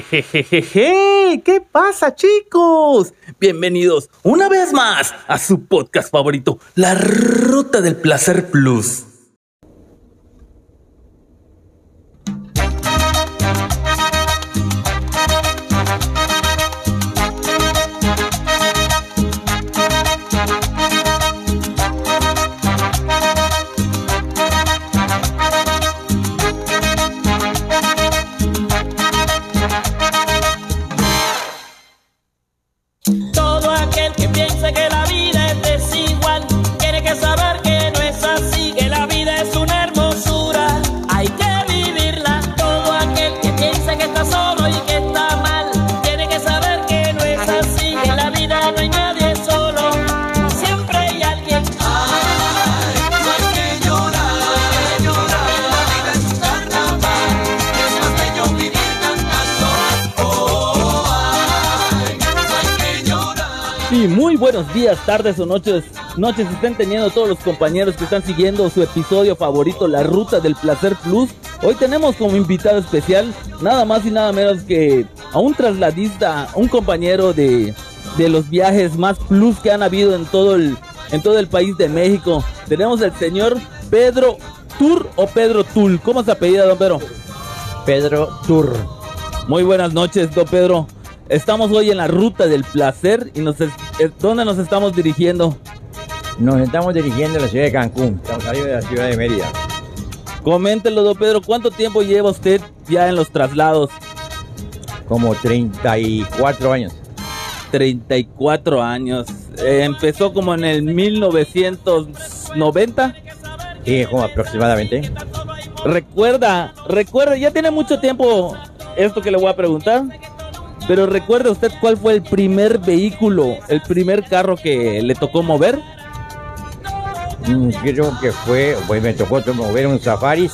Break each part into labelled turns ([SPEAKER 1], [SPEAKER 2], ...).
[SPEAKER 1] Jejejeje, ¿qué pasa chicos? Bienvenidos una vez más a su podcast favorito, La Ruta del Placer Plus. Buenos días, tardes o noches, noches estén teniendo todos los compañeros que están siguiendo su episodio favorito, La Ruta del Placer Plus. Hoy tenemos como invitado especial nada más y nada menos que a un trasladista, un compañero de, de los viajes más plus que han habido en todo el, en todo el país de México. Tenemos al señor Pedro Tur o Pedro Tul. ¿Cómo se apellida, don Pedro?
[SPEAKER 2] Pedro Tur.
[SPEAKER 1] Muy buenas noches, don Pedro. Estamos hoy en la ruta del placer y nos es- ¿dónde nos estamos dirigiendo?
[SPEAKER 2] Nos estamos dirigiendo a la ciudad de Cancún. Estamos saliendo de la ciudad de Mérida.
[SPEAKER 1] Coméntelo, don Pedro, ¿cuánto tiempo lleva usted ya en los traslados?
[SPEAKER 2] Como 34 años.
[SPEAKER 1] 34 años. Eh, empezó como en el 1990.
[SPEAKER 2] Sí, como aproximadamente.
[SPEAKER 1] Recuerda, recuerda, ya tiene mucho tiempo esto que le voy a preguntar. Pero recuerda usted cuál fue el primer vehículo, el primer carro que le tocó mover.
[SPEAKER 2] Mm, Creo que fue, pues me tocó mover un Safaris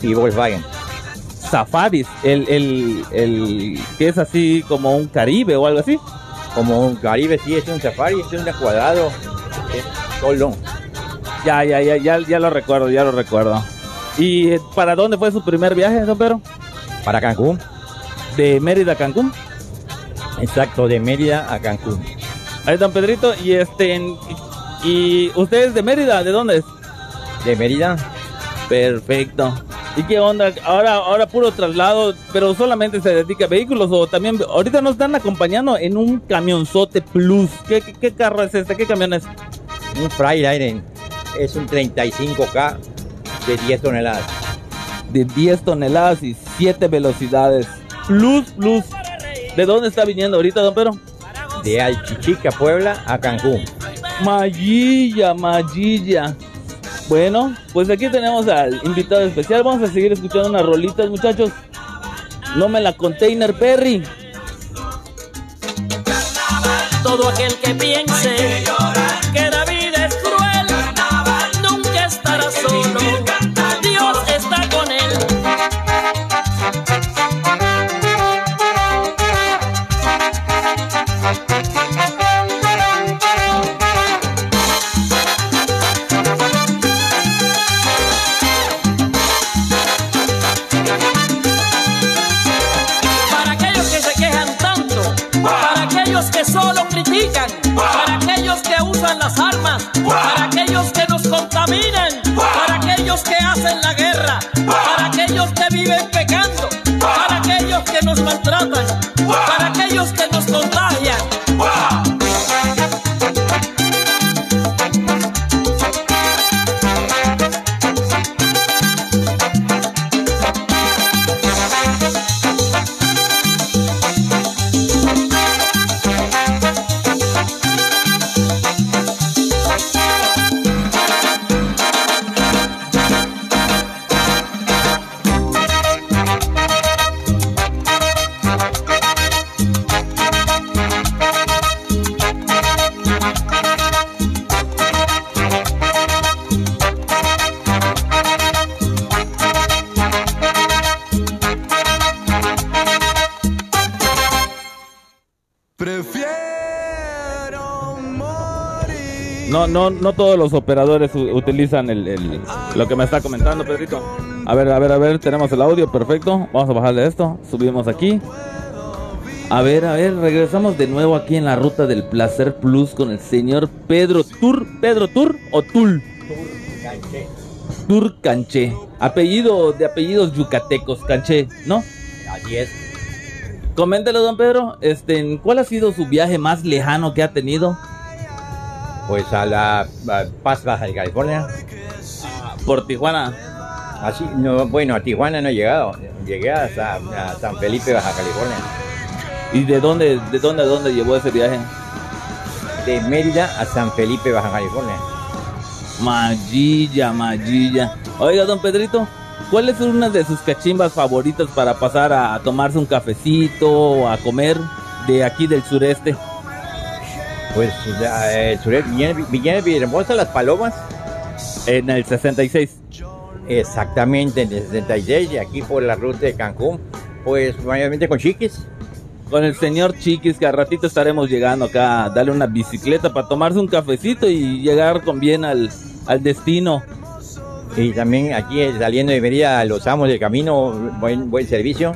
[SPEAKER 2] y Volkswagen.
[SPEAKER 1] Safaris, el, el, el que es así como un Caribe o algo así.
[SPEAKER 2] Como un Caribe, sí, es un Safari, es un cuadrado. Es solo.
[SPEAKER 1] Ya, ya, ya, ya, ya lo recuerdo, ya lo recuerdo. ¿Y para dónde fue su primer viaje, don Pedro?
[SPEAKER 2] Para Cancún.
[SPEAKER 1] De Mérida a Cancún.
[SPEAKER 2] Exacto, de Mérida a Cancún.
[SPEAKER 1] Ahí, don Pedrito, y este, y usted es de Mérida, ¿de dónde es?
[SPEAKER 2] De Mérida,
[SPEAKER 1] Perfecto. ¿Y qué onda? Ahora, ahora puro traslado, pero solamente se dedica a vehículos o también, ahorita nos están acompañando en un camionzote plus. ¿Qué, qué, qué carro es este? ¿Qué camión es?
[SPEAKER 2] un Freiliner. Es un 35K de 10 toneladas.
[SPEAKER 1] de 10 toneladas y 7 velocidades. Plus, plus. ¿De dónde está viniendo ahorita, don Pedro?
[SPEAKER 2] De Alchichica, Puebla a Cancún.
[SPEAKER 1] Magilla, Magilla. Bueno, pues aquí tenemos al invitado especial. Vamos a seguir escuchando unas rolitas, muchachos. No me la container Perry.
[SPEAKER 3] Todo aquel que piense que la vida aquellos que hacen la guerra,
[SPEAKER 1] No, no, no todos los operadores utilizan el, el- lo que me está comentando, Pedrito. A ver, a ver, a ver, tenemos el audio, perfecto. Vamos a bajarle esto, subimos aquí. A ver, a ver, regresamos de nuevo aquí en la ruta del placer plus con el señor Pedro Tur. ¿Pedro Tur o Tul?
[SPEAKER 2] Canché.
[SPEAKER 1] Tur Canché. Apellido de apellidos yucatecos, Canché, ¿no?
[SPEAKER 2] Así es.
[SPEAKER 1] Coméntelo, don Pedro, este, ¿cuál ha sido su viaje más lejano que ha tenido?
[SPEAKER 2] Pues a la a Paz Baja de California.
[SPEAKER 1] Por Tijuana.
[SPEAKER 2] Así, no, bueno, a Tijuana no he llegado. Llegué hasta a San Felipe, Baja California.
[SPEAKER 1] ¿Y de dónde, de dónde a dónde llevó ese viaje?
[SPEAKER 2] De Mérida a San Felipe, Baja California.
[SPEAKER 1] Magilla, magilla. Oiga, don Pedrito, ¿cuál es una de sus cachimbas favoritas para pasar a tomarse un cafecito o a comer de aquí del sureste?
[SPEAKER 2] Pues eh, sureste, Villena Villahermosa, Las Palomas.
[SPEAKER 1] En el 66.
[SPEAKER 2] Exactamente, en el 66, y aquí por la ruta de Cancún. Pues mayormente con chiquis.
[SPEAKER 1] Con el señor Chiquis, que a ratito estaremos llegando acá a darle una bicicleta para tomarse un cafecito y llegar con bien al, al destino.
[SPEAKER 2] Y también aquí eh, saliendo de Mérida, los amos del camino, buen, buen servicio.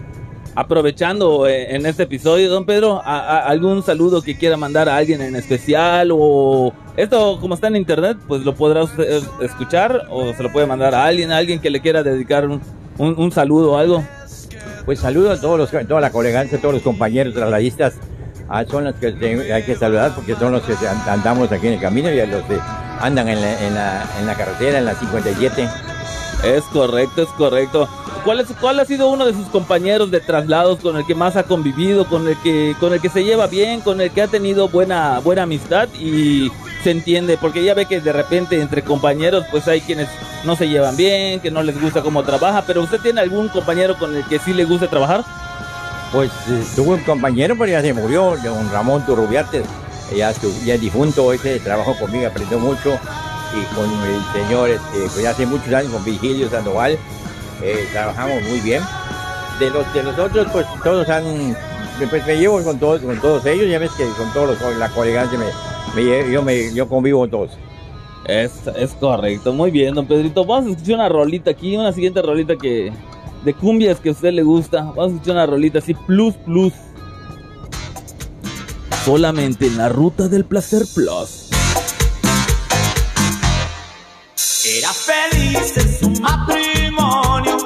[SPEAKER 1] Aprovechando eh, en este episodio, don Pedro, a- a- algún saludo que quiera mandar a alguien en especial o esto como está en internet, pues lo podrá usted escuchar o se lo puede mandar a alguien, a alguien que le quiera dedicar un, un- un saludo o algo.
[SPEAKER 2] Pues saludo a todos los, toda la colegancia, a todos los compañeros trasladistas. Ah, son los que hay que saludar porque son los que and- andamos aquí en el camino y a los que andan en la, en la, en la carretera, en la 57.
[SPEAKER 1] Es correcto, es correcto. ¿Cuál, es, ¿Cuál ha sido uno de sus compañeros de traslados con el que más ha convivido, con el que, con el que se lleva bien, con el que ha tenido buena, buena amistad y se entiende? Porque ya ve que de repente entre compañeros pues hay quienes no se llevan bien, que no les gusta cómo trabaja, pero ¿usted tiene algún compañero con el que sí le gusta trabajar?
[SPEAKER 2] Pues eh, tuve un compañero, pero ya se murió, don Ramón Turrubiarte, ya, ya difunto, ese trabajó conmigo, aprendió mucho, y con el señor, este, pues hace muchos años, con Vigilio Sandoval, eh, trabajamos muy bien. De los, de los otros, pues todos han, pues me llevo con todos, con todos ellos, ya ves que con todos los, la colegancia me, me yo, me, yo convivo con todos.
[SPEAKER 1] Es, es correcto, muy bien, don Pedrito. Vamos a escuchar una rolita aquí, una siguiente rolita que de cumbias que a usted le gusta. Vamos a escuchar una rolita así, plus, plus. Solamente en la ruta del placer plus.
[SPEAKER 4] Era feliz en su matrimonio,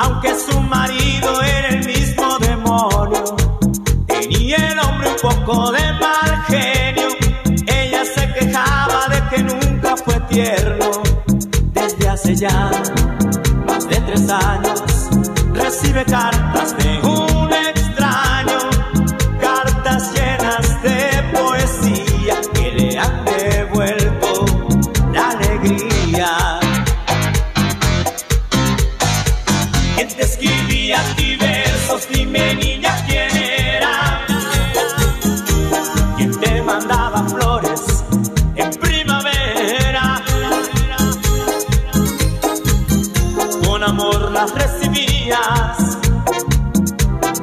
[SPEAKER 4] aunque su marido era el mismo demonio. Tenía el hombre un poco de mal genio, ella se quejaba de que nunca fue tierno. Desde hace ya más de tres años, recibe cartas de un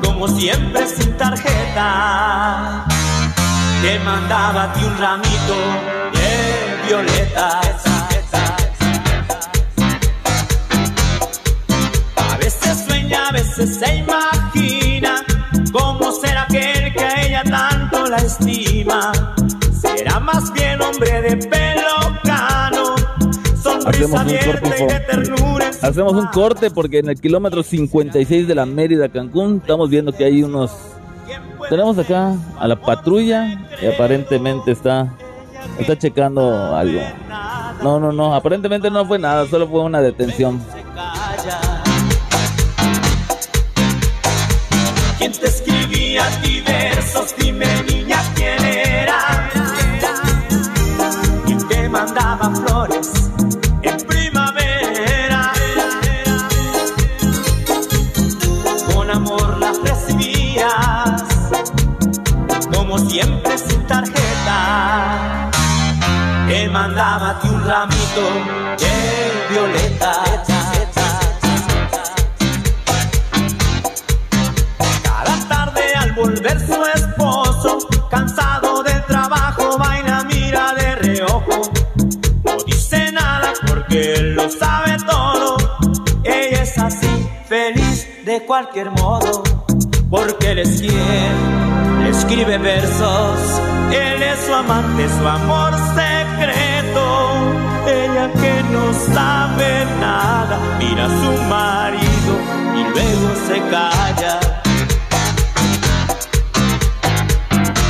[SPEAKER 4] como siempre sin tarjeta. Te mandaba a ti un ramito de violetas. A veces sueña, a veces se imagina cómo será aquel que a ella tanto la estima. Será más bien hombre de pelo
[SPEAKER 1] Hacemos un corte, por- Hacemos un porque en el kilómetro 56 de la Mérida Cancún estamos viendo que hay unos... Tenemos acá a la patrulla y aparentemente está, está checando algo. No, no, no, aparentemente no fue nada, solo fue una detención.
[SPEAKER 4] ¿Quién te escribía a ti versos? Dime niña quién era. ¿Quién te mandaba flores violetas. Cada tarde al volver su esposo, cansado del trabajo, vaina mira de reojo. No dice nada porque él lo sabe todo. Ella es así, feliz de cualquier modo. porque él es quien le escribe versos. Él es su amante, su amor secreto. Que no sabe nada, mira a su marido y luego se calla.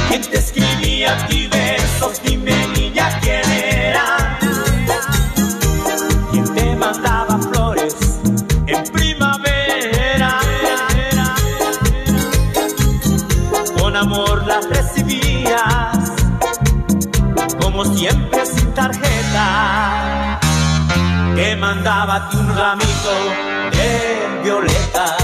[SPEAKER 4] ¿Quién te escribía aquí versos? Dime mandaba un ramito de violetas.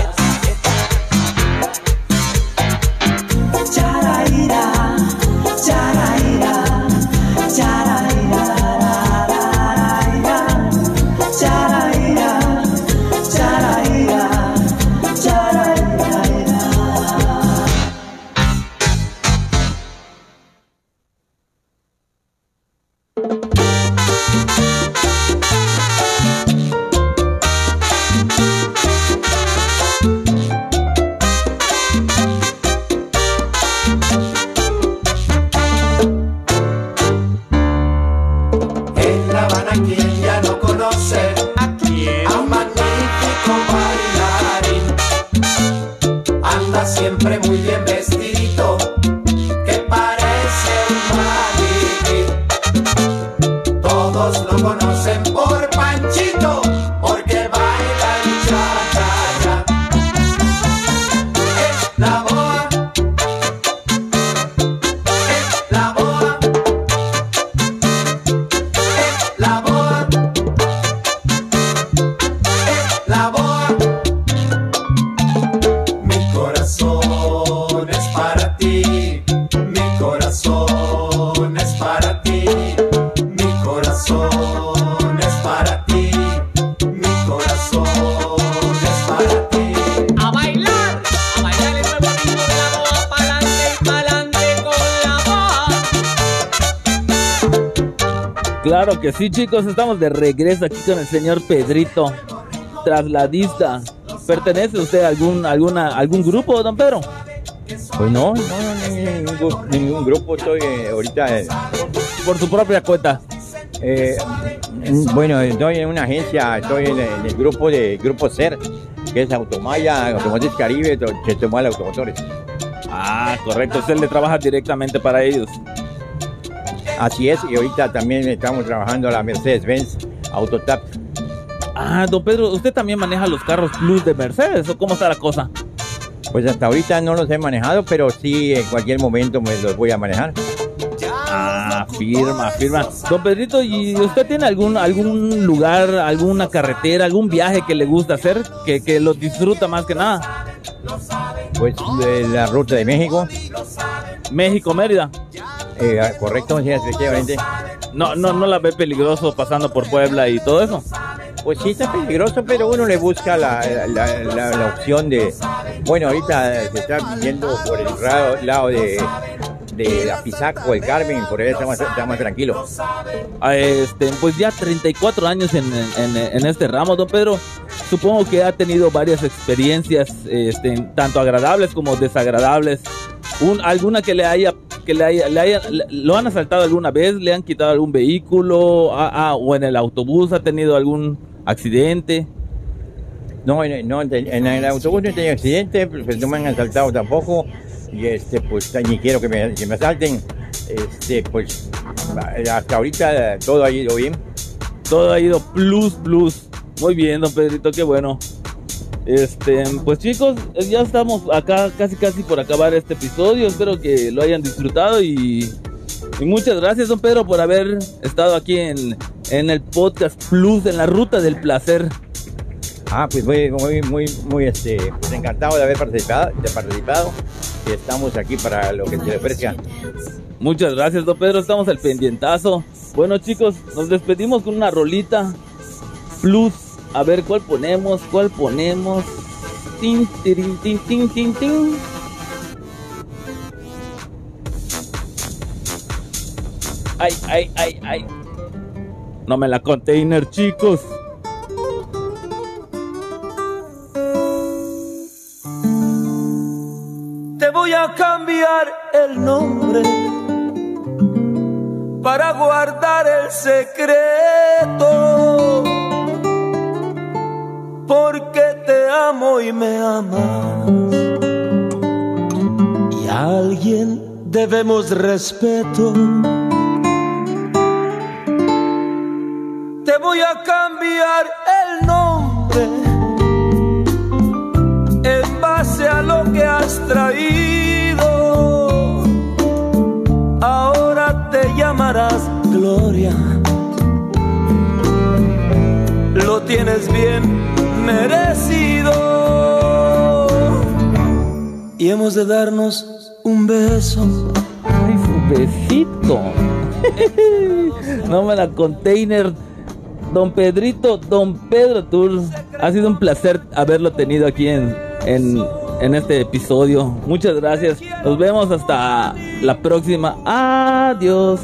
[SPEAKER 5] Que
[SPEAKER 1] sí, chicos, estamos de regreso aquí con el señor Pedrito, trasladista. ¿Pertenece usted a algún, alguna, algún grupo, don Pedro?
[SPEAKER 2] Pues no, no, no, ningún, gru- ningún grupo, estoy eh, ahorita, eh,
[SPEAKER 1] Por su propia cuenta.
[SPEAKER 2] eh, en- bueno, estoy en una agencia, estoy en, el- en el grupo de Grupo CER, que es Automaya, Automotriz Caribe, Chetumal Automotores.
[SPEAKER 1] Ah, correcto, usted le trabaja directamente para ellos.
[SPEAKER 2] Así es, y ahorita también estamos trabajando la Mercedes-Benz Autotap.
[SPEAKER 1] Ah, don Pedro, ¿usted también maneja los carros Plus de Mercedes o cómo está la cosa?
[SPEAKER 2] Pues hasta ahorita no los he manejado, pero sí en cualquier momento me los voy a manejar.
[SPEAKER 1] Ah, firma, firma. Don Pedrito, ¿y usted tiene algún algún lugar, alguna carretera, algún viaje que le gusta hacer, que, que lo disfruta más que nada?
[SPEAKER 2] Pues de la ruta de México,
[SPEAKER 1] México, Mérida.
[SPEAKER 2] Eh, correcto, sí, efectivamente.
[SPEAKER 1] No, no, no la ve peligroso pasando por Puebla y todo eso.
[SPEAKER 2] Pues sí está peligroso, pero uno le busca la, la, la- la opción de... Bueno, ahorita se está yendo por el ra- lado de, de Apizaco, el Carmen, por ahí está más, está más tranquilo.
[SPEAKER 1] Ah, Este, pues ya 34 años en, en- en este ramo, don Pedro. Supongo que ha tenido varias experiencias, este, tanto agradables como desagradables. Un, alguna que le haya, que le haya, le haya- lo han asaltado alguna vez, le han quitado algún vehículo, ah, ah, o en el autobús ha tenido algún accidente.
[SPEAKER 2] No, en, no, en el autobús no he tenido accidente, pues no me han asaltado tampoco. Y este, pues ni quiero que me, que me asalten. Este, pues hasta ahorita todo ha ido bien.
[SPEAKER 1] Todo ha ido plus, plus. Muy bien, don Pedrito, qué bueno. Este, pues chicos, eh, ya estamos acá casi casi por acabar este episodio. Espero que lo hayan disfrutado y, y muchas gracias, don Pedro, por haber estado aquí en, en el podcast Plus, en la ruta del placer.
[SPEAKER 2] Ah, pues muy, muy, muy, muy este, pues encantado de haber participado, de participado. Y estamos aquí para lo que se le ofrezca.
[SPEAKER 1] Muchas gracias, don Pedro, estamos al pendientazo. Bueno, chicos, nos despedimos con una rolita Plus. A ver cuál ponemos, cuál ponemos. Tin, tin, tin, tin, tin. Ay, ay, ay, ay. No me la container, chicos.
[SPEAKER 6] cambiar el nombre para guardar el secreto. Te amo y me amas. Y a alguien debemos respeto. Te voy a cambiar el nombre en base a lo que has traído. Ahora te llamarás Gloria. Lo tienes bien merecido. Y hemos de darnos un beso.
[SPEAKER 1] Ay, su besito. no me la container. Don Pedrito, Don Pedro Tours, ha sido un placer haberlo tenido aquí en, en, en este episodio. Muchas gracias. Nos vemos hasta la próxima. Adiós.